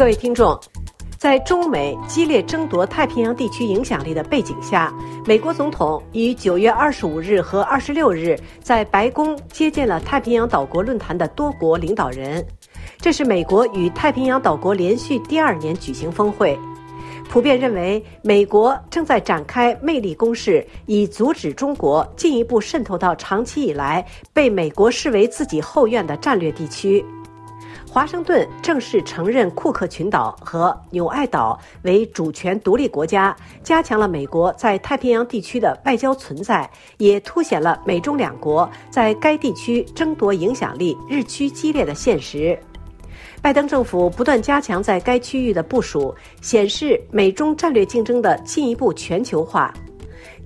各位听众，在中美激烈争夺太平洋地区影响力的背景下，美国总统于九月二十五日和二十六日在白宫接见了太平洋岛国论坛的多国领导人。这是美国与太平洋岛国连续第二年举行峰会。普遍认为，美国正在展开魅力攻势，以阻止中国进一步渗透到长期以来被美国视为自己后院的战略地区。华盛顿正式承认库克群岛和纽埃岛为主权独立国家，加强了美国在太平洋地区的外交存在，也凸显了美中两国在该地区争夺影响力日趋激烈的现实。拜登政府不断加强在该区域的部署，显示美中战略竞争的进一步全球化。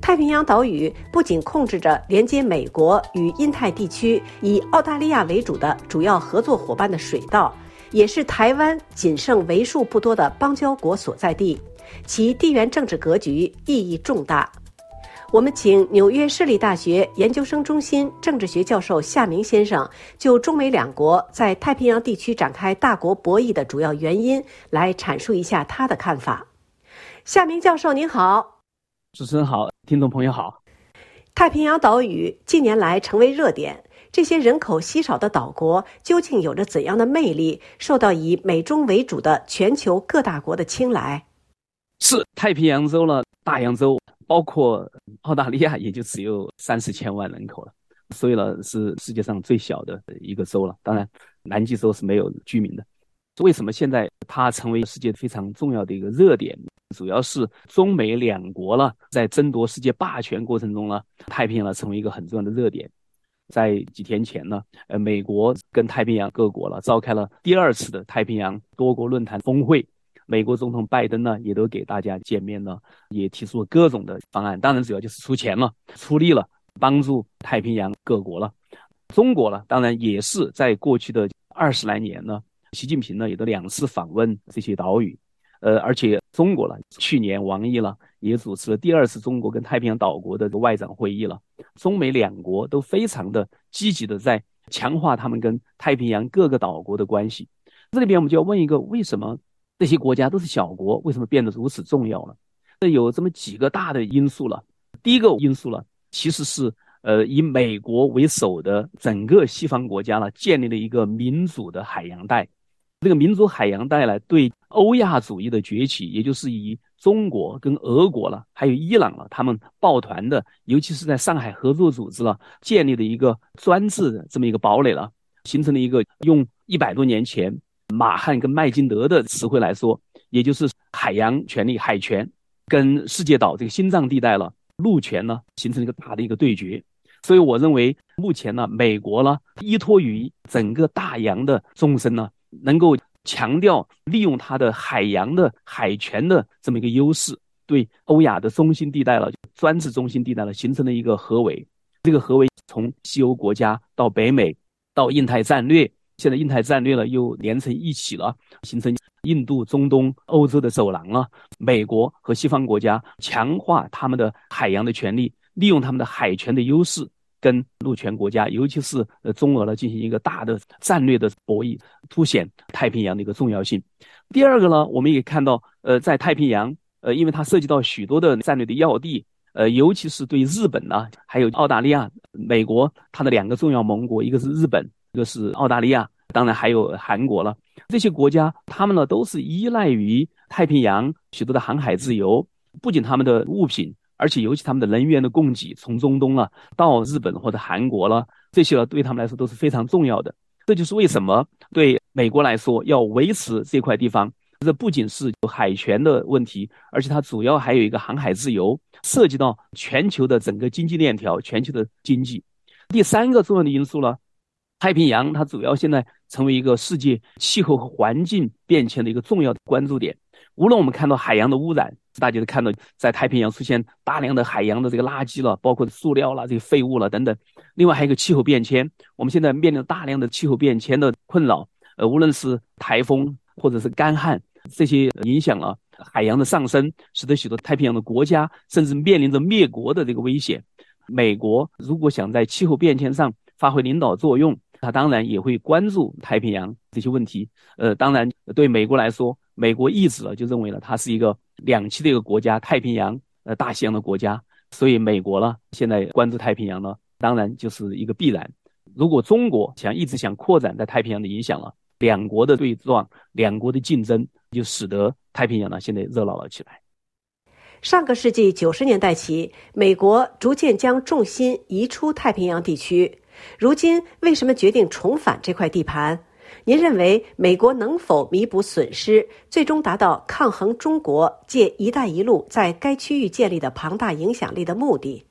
太平洋岛屿不仅控制着连接美国与印太地区以澳大利亚为主的主要合作伙伴的水道，也是台湾仅剩为数不多的邦交国所在地，其地缘政治格局意义重大。我们请纽约市立大学研究生中心政治学教授夏明先生就中美两国在太平洋地区展开大国博弈的主要原因来阐述一下他的看法。夏明教授您好，主持人好，听众朋友好。太平洋岛屿近年来成为热点，这些人口稀少的岛国究竟有着怎样的魅力，受到以美中为主的全球各大国的青睐？是太平洋洲了，大洋洲。包括澳大利亚也就只有三四千万人口了，所以呢是世界上最小的一个州了。当然，南极洲是没有居民的。为什么现在它成为世界非常重要的一个热点？主要是中美两国了在争夺世界霸权过程中呢，太平洋呢成为一个很重要的热点。在几天前呢，呃，美国跟太平洋各国了召开了第二次的太平洋多国论坛峰会。美国总统拜登呢，也都给大家见面了，也提出了各种的方案。当然，主要就是出钱了、出力了，帮助太平洋各国了。中国呢，当然也是在过去的二十来年呢，习近平呢也都两次访问这些岛屿。呃，而且中国呢，去年王毅了也主持了第二次中国跟太平洋岛国的外长会议了。中美两国都非常的积极的在强化他们跟太平洋各个岛国的关系。这里边我们就要问一个：为什么？这些国家都是小国，为什么变得如此重要呢？这有这么几个大的因素了。第一个因素呢，其实是呃以美国为首的整个西方国家呢，建立了一个民主的海洋带。这个民族海洋带来，对欧亚主义的崛起，也就是以中国跟俄国了，还有伊朗了，他们抱团的，尤其是在上海合作组织了建立的一个专制的这么一个堡垒了，形成了一个用一百多年前。马汉跟麦金德的词汇来说，也就是海洋权利、海权跟世界岛这个心脏地带了，陆权呢形成了一个大的一个对决。所以我认为，目前呢，美国呢依托于整个大洋的纵深呢，能够强调利用它的海洋的海权的这么一个优势，对欧亚的中心地带了专制中心地带了形成了一个合围。这个合围从西欧国家到北美到印太战略。现在印太战略了又连成一起了，形成印度、中东、欧洲的走廊了。美国和西方国家强化他们的海洋的权利，利用他们的海权的优势，跟陆权国家，尤其是呃中俄呢进行一个大的战略的博弈，凸显太平洋的一个重要性。第二个呢，我们也看到，呃，在太平洋，呃，因为它涉及到许多的战略的要地，呃，尤其是对日本呢，还有澳大利亚、美国，它的两个重要盟国，一个是日本。一个是澳大利亚，当然还有韩国了。这些国家，他们呢都是依赖于太平洋许多的航海自由，不仅他们的物品，而且尤其他们的能源的供给，从中东了到日本或者韩国了，这些呢对他们来说都是非常重要的。这就是为什么对美国来说要维持这块地方，这不仅是有海权的问题，而且它主要还有一个航海自由，涉及到全球的整个经济链条、全球的经济。第三个重要的因素呢？太平洋它主要现在成为一个世界气候和环境变迁的一个重要的关注点。无论我们看到海洋的污染，大家都看到在太平洋出现大量的海洋的这个垃圾了，包括塑料了、这个废物了等等。另外还有一个气候变迁，我们现在面临大量的气候变迁的困扰。呃，无论是台风或者是干旱，这些影响了海洋的上升，使得许多太平洋的国家甚至面临着灭国的这个危险。美国如果想在气候变迁上发挥领导作用，他当然也会关注太平洋这些问题。呃，当然，对美国来说，美国一直呢就认为呢，它是一个两栖的一个国家，太平洋呃大西洋的国家，所以美国呢现在关注太平洋呢，当然就是一个必然。如果中国想一直想扩展在太平洋的影响了，两国的对撞，两国的竞争，就使得太平洋呢现在热闹了起来。上个世纪九十年代起，美国逐渐将重心移出太平洋地区。如今，为什么决定重返这块地盘？您认为美国能否弥补损失，最终达到抗衡中国借“一带一路”在该区域建立的庞大影响力的目的？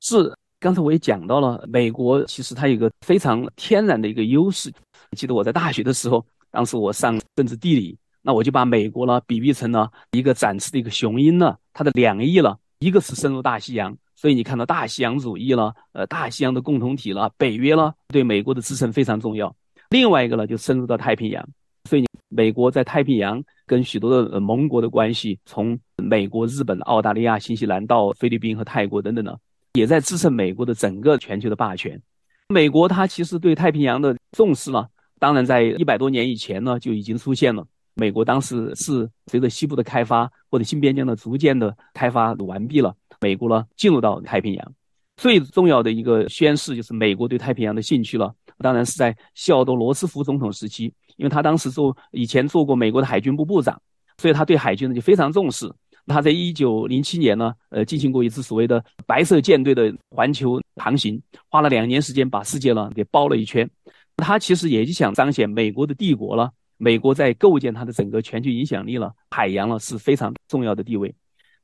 是，刚才我也讲到了，美国其实它有个非常天然的一个优势。记得我在大学的时候，当时我上政治地理。那我就把美国呢比喻成了一个展翅的一个雄鹰呢，它的两翼呢，一个是深入大西洋，所以你看到大西洋主义了，呃，大西洋的共同体了，北约了，对美国的支撑非常重要。另外一个呢，就深入到太平洋，所以美国在太平洋跟许多的盟国的关系，从美国、日本、澳大利亚、新西兰到菲律宾和泰国等等呢，也在支撑美国的整个全球的霸权。美国它其实对太平洋的重视呢，当然在一百多年以前呢就已经出现了。美国当时是随着西部的开发或者新边疆的逐渐的开发完毕了，美国呢进入到太平洋，最重要的一个宣示就是美国对太平洋的兴趣了。当然是在西奥多·罗斯福总统时期，因为他当时做以前做过美国的海军部部长，所以他对海军呢就非常重视。他在一九零七年呢，呃，进行过一次所谓的白色舰队的环球航行，花了两年时间把世界呢给包了一圈。他其实也就想彰显美国的帝国了。美国在构建它的整个全球影响力了，海洋了是非常重要的地位。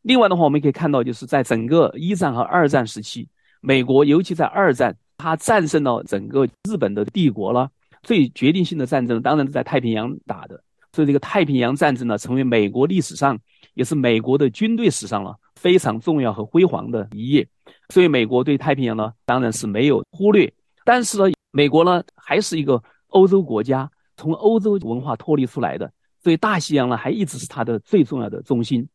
另外的话，我们可以看到，就是在整个一战和二战时期，美国尤其在二战，它战胜了整个日本的帝国了。最决定性的战争当然是在太平洋打的，所以这个太平洋战争呢，成为美国历史上，也是美国的军队史上了非常重要和辉煌的一页。所以美国对太平洋呢，当然是没有忽略。但是呢，美国呢，还是一个欧洲国家。从欧洲文化脱离出来的，所以大西洋呢还一直是它的最重要的中心。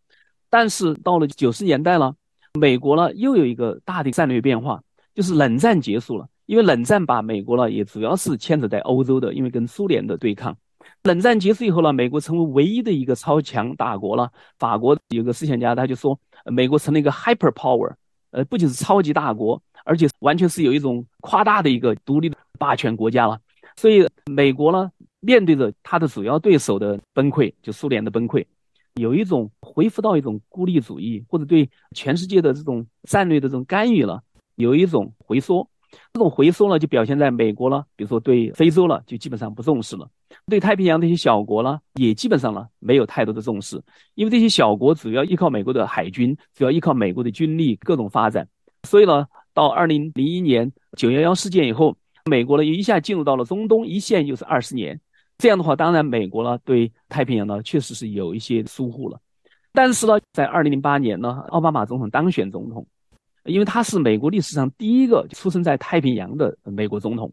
但是到了九十年代了，美国呢又有一个大的战略变化，就是冷战结束了。因为冷战把美国呢也主要是牵扯在欧洲的，因为跟苏联的对抗。冷战结束以后呢，美国成为唯一的一个超强大国了。法国有个思想家他就说，美国成了一个 hyper power，呃，不仅是超级大国，而且完全是有一种夸大的一个独立的霸权国家了。所以美国呢。面对着他的主要对手的崩溃，就苏联的崩溃，有一种恢复到一种孤立主义，或者对全世界的这种战略的这种干预了，有一种回缩。这种回缩呢，就表现在美国了，比如说对非洲了，就基本上不重视了；对太平洋这些小国呢，也基本上呢没有太多的重视，因为这些小国主要依靠美国的海军，主要依靠美国的军力各种发展。所以呢，到二零零一年九幺幺事件以后，美国呢一下进入到了中东一线，又是二十年。这样的话，当然美国呢对太平洋呢确实是有一些疏忽了，但是呢，在二零零八年呢，奥巴马总统当选总统，因为他是美国历史上第一个出生在太平洋的美国总统，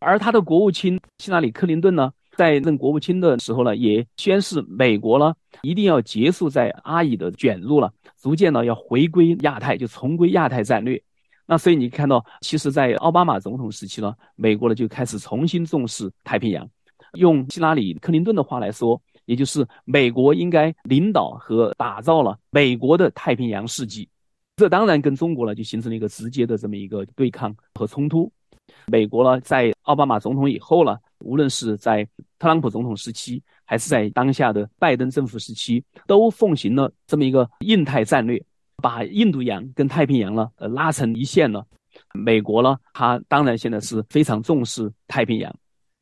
而他的国务卿希拉里·克林顿呢，在任国务卿的时候呢，也宣示美国呢一定要结束在阿以的卷入了，逐渐呢要回归亚太，就重归亚太战略。那所以你看到，其实，在奥巴马总统时期呢，美国呢就开始重新重视太平洋。用希拉里·克林顿的话来说，也就是美国应该领导和打造了美国的太平洋世纪。这当然跟中国呢就形成了一个直接的这么一个对抗和冲突。美国呢在奥巴马总统以后呢，无论是在特朗普总统时期，还是在当下的拜登政府时期，都奉行了这么一个印太战略，把印度洋跟太平洋呢呃拉成一线了。美国呢，它当然现在是非常重视太平洋。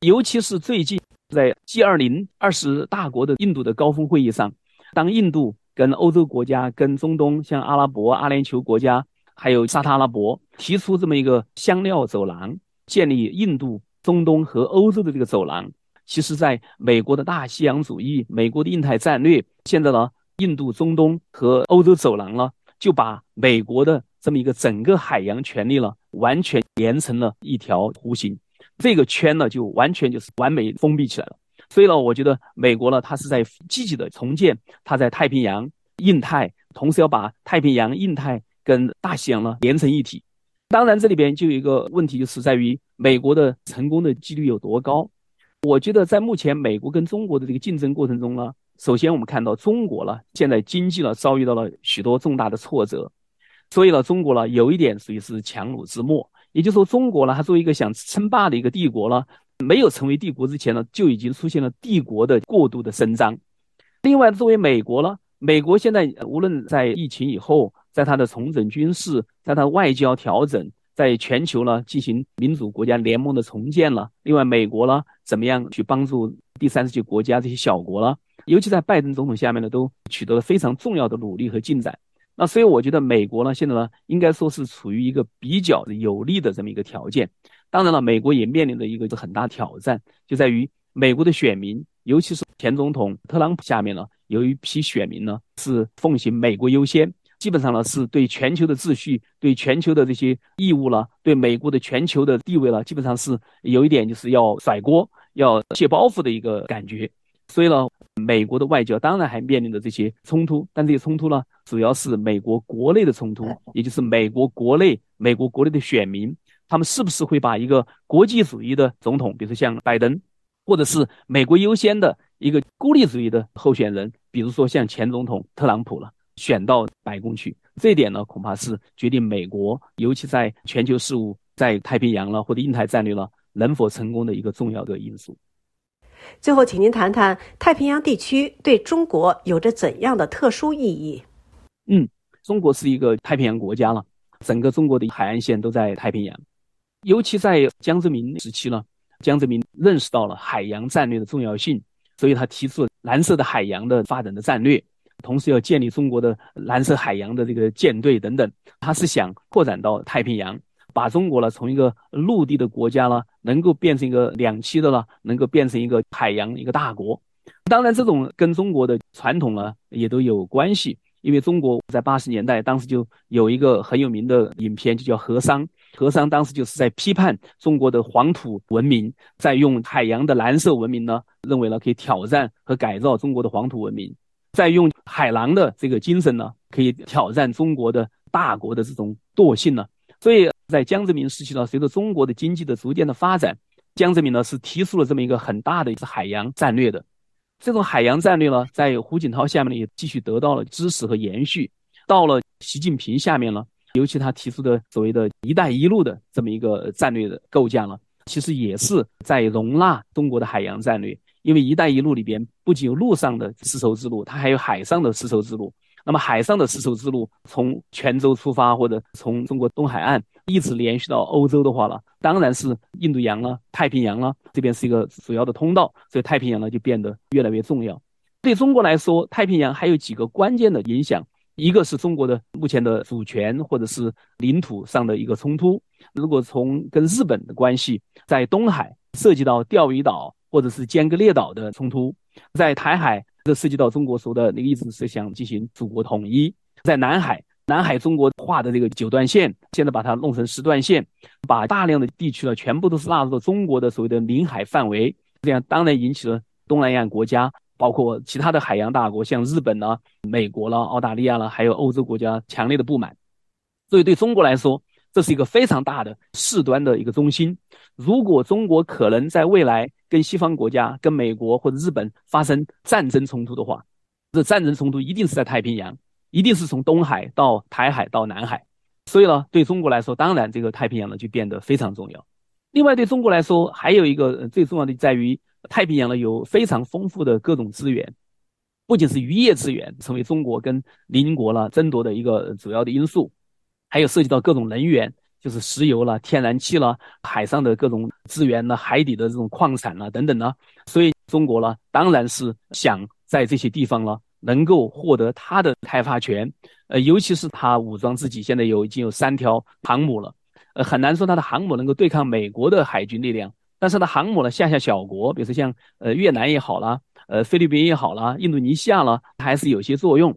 尤其是最近在 G20 二十大国的印度的高峰会议上，当印度跟欧洲国家、跟中东像阿拉伯、阿联酋国家，还有沙特阿拉伯提出这么一个香料走廊，建立印度、中东和欧洲的这个走廊，其实，在美国的大西洋主义、美国的印太战略，现在呢，印度、中东和欧洲走廊呢，就把美国的这么一个整个海洋权利呢，完全连成了一条弧形。这个圈呢，就完全就是完美封闭起来了。所以呢，我觉得美国呢，它是在积极的重建它在太平洋、印太，同时要把太平洋、印太跟大西洋呢连成一体。当然，这里边就有一个问题，就是在于美国的成功的几率有多高。我觉得在目前美国跟中国的这个竞争过程中呢，首先我们看到中国呢，现在经济呢遭遇到了许多重大的挫折，所以呢，中国呢有一点属于是强弩之末。也就是说，中国呢，它作为一个想称霸的一个帝国呢，没有成为帝国之前呢，就已经出现了帝国的过度的伸张。另外，作为美国呢，美国现在无论在疫情以后，在它的重整军事，在它外交调整，在全球呢进行民主国家联盟的重建了。另外，美国呢，怎么样去帮助第三世界国家这些小国呢？尤其在拜登总统下面呢，都取得了非常重要的努力和进展。那所以我觉得美国呢，现在呢，应该说是处于一个比较有利的这么一个条件。当然了，美国也面临着一个很大挑战，就在于美国的选民，尤其是前总统特朗普下面呢，有一批选民呢是奉行美国优先，基本上呢是对全球的秩序、对全球的这些义务了、对美国的全球的地位了，基本上是有一点就是要甩锅、要卸包袱的一个感觉。所以呢，美国的外交当然还面临着这些冲突，但这些冲突呢，主要是美国国内的冲突，也就是美国国内、美国国内的选民，他们是不是会把一个国际主义的总统，比如说像拜登，或者是美国优先的一个孤立主义的候选人，比如说像前总统特朗普了，选到白宫去？这一点呢，恐怕是决定美国，尤其在全球事务、在太平洋了或者印太战略了，能否成功的一个重要的因素。最后，请您谈谈太平洋地区对中国有着怎样的特殊意义？嗯，中国是一个太平洋国家了，整个中国的海岸线都在太平洋。尤其在江泽民时期呢，江泽民认识到了海洋战略的重要性，所以他提出了蓝色的海洋的发展的战略，同时要建立中国的蓝色海洋的这个舰队等等。他是想扩展到太平洋。把中国呢从一个陆地的国家呢，能够变成一个两栖的了，能够变成一个海洋一个大国。当然，这种跟中国的传统呢也都有关系。因为中国在八十年代当时就有一个很有名的影片，就叫《河商》。河商当时就是在批判中国的黄土文明，在用海洋的蓝色文明呢，认为呢可以挑战和改造中国的黄土文明，在用海狼的这个精神呢，可以挑战中国的大国的这种惰性呢。所以。在江泽民时期呢，随着中国的经济的逐渐的发展，江泽民呢是提出了这么一个很大的一次海洋战略的。这种海洋战略呢，在胡锦涛下面呢也继续得到了支持和延续。到了习近平下面呢，尤其他提出的所谓的一带一路的这么一个战略的构架呢，其实也是在容纳中国的海洋战略。因为一带一路里边不仅有陆上的丝绸之路，它还有海上的丝绸之路。那么海上的丝绸之路从泉州出发，或者从中国东海岸一直连续到欧洲的话呢，当然是印度洋了、太平洋了，这边是一个主要的通道，所以太平洋呢就变得越来越重要。对中国来说，太平洋还有几个关键的影响，一个是中国的目前的主权或者是领土上的一个冲突。如果从跟日本的关系，在东海涉及到钓鱼岛或者是尖阁列岛的冲突，在台海。这涉及到中国说的那个意思是想进行祖国统一，在南海，南海中国画的这个九段线，现在把它弄成十段线，把大量的地区呢全部都是纳入到中国的所谓的领海范围，这样当然引起了东南亚国家，包括其他的海洋大国，像日本呢、美国了、澳大利亚了，还有欧洲国家强烈的不满。所以对中国来说，这是一个非常大的事端的一个中心。如果中国可能在未来，跟西方国家、跟美国或者日本发生战争冲突的话，这战争冲突一定是在太平洋，一定是从东海到台海到南海。所以呢，对中国来说，当然这个太平洋呢就变得非常重要。另外，对中国来说，还有一个最重要的在于太平洋呢有非常丰富的各种资源，不仅是渔业资源，成为中国跟邻国了争夺的一个主要的因素，还有涉及到各种能源。就是石油了、天然气了、海上的各种资源呢、海底的这种矿产了等等呢，所以中国呢，当然是想在这些地方呢，能够获得它的开发权。呃，尤其是它武装自己，现在有已经有三条航母了，呃，很难说它的航母能够对抗美国的海军力量，但是它航母呢，下下小国，比如说像呃越南也好了，呃菲律宾也好了，印度尼西亚了，它还是有些作用。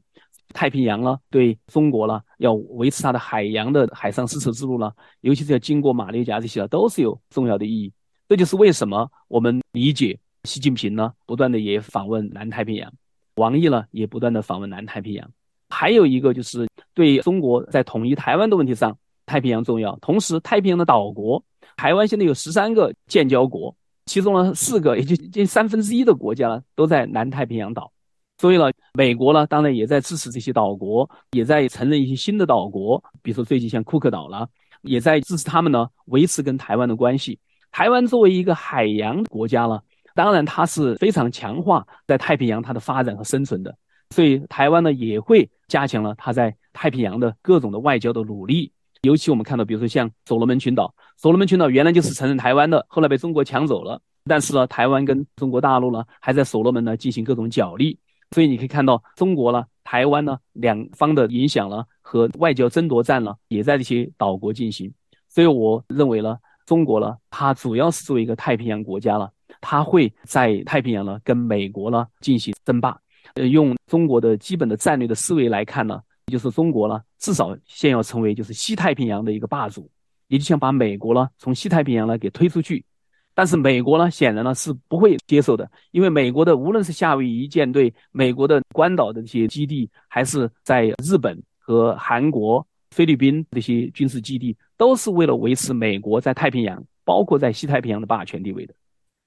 太平洋了，对中国了，要维持它的海洋的海上丝绸之路了，尤其是要经过马六甲这些了，都是有重要的意义。这就是为什么我们理解习近平呢，不断的也访问南太平洋，王毅呢也不断的访问南太平洋。还有一个就是对中国在统一台湾的问题上，太平洋重要。同时，太平洋的岛国，台湾现在有十三个建交国，其中呢四个，也就近三分之一的国家呢都在南太平洋岛。所以呢，美国呢，当然也在支持这些岛国，也在承认一些新的岛国，比如说最近像库克岛了，也在支持他们呢维持跟台湾的关系。台湾作为一个海洋国家了，当然它是非常强化在太平洋它的发展和生存的，所以台湾呢也会加强了它在太平洋的各种的外交的努力。尤其我们看到，比如说像所罗门群岛，所罗门群岛原来就是承认台湾的，后来被中国抢走了。但是呢，台湾跟中国大陆呢，还在所罗门呢进行各种角力。所以你可以看到，中国呢、台湾呢两方的影响呢和外交争夺战呢，也在这些岛国进行。所以我认为呢，中国呢，它主要是作为一个太平洋国家了，他会在太平洋呢跟美国呢进行争霸。呃，用中国的基本的战略的思维来看呢。就是中国呢，至少先要成为就是西太平洋的一个霸主，也就想把美国呢从西太平洋呢给推出去。但是美国呢，显然呢是不会接受的，因为美国的无论是夏威夷舰队、美国的关岛的这些基地，还是在日本和韩国、菲律宾这些军事基地，都是为了维持美国在太平洋，包括在西太平洋的霸权地位的。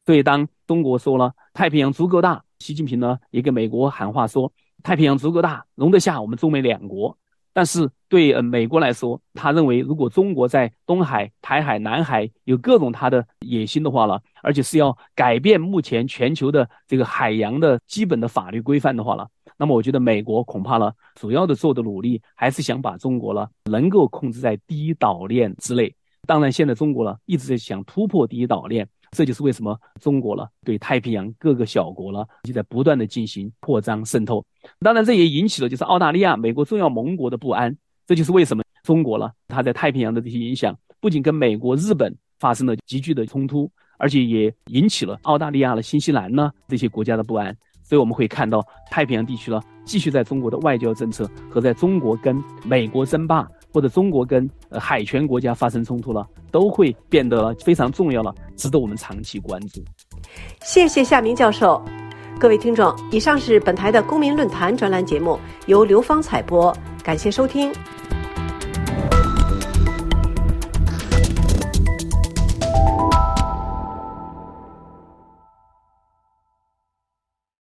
所以当中国说了太平洋足够大，习近平呢也给美国喊话说。太平洋足够大，容得下我们中美两国。但是对呃美国来说，他认为如果中国在东海、台海、南海有各种他的野心的话了，而且是要改变目前全球的这个海洋的基本的法律规范的话了，那么我觉得美国恐怕呢，主要的做的努力还是想把中国呢能够控制在第一岛链之内。当然，现在中国呢一直在想突破第一岛链。这就是为什么中国呢对太平洋各个小国呢就在不断的进行扩张渗透。当然，这也引起了就是澳大利亚、美国重要盟国的不安。这就是为什么中国呢它在太平洋的这些影响，不仅跟美国、日本发生了急剧的冲突，而且也引起了澳大利亚的新西兰呢这些国家的不安。所以我们会看到太平洋地区呢继续在中国的外交政策和在中国跟美国争霸。或者中国跟呃海权国家发生冲突了，都会变得非常重要了，值得我们长期关注。谢谢夏明教授，各位听众，以上是本台的公民论坛专栏节目，由刘芳采播，感谢收听。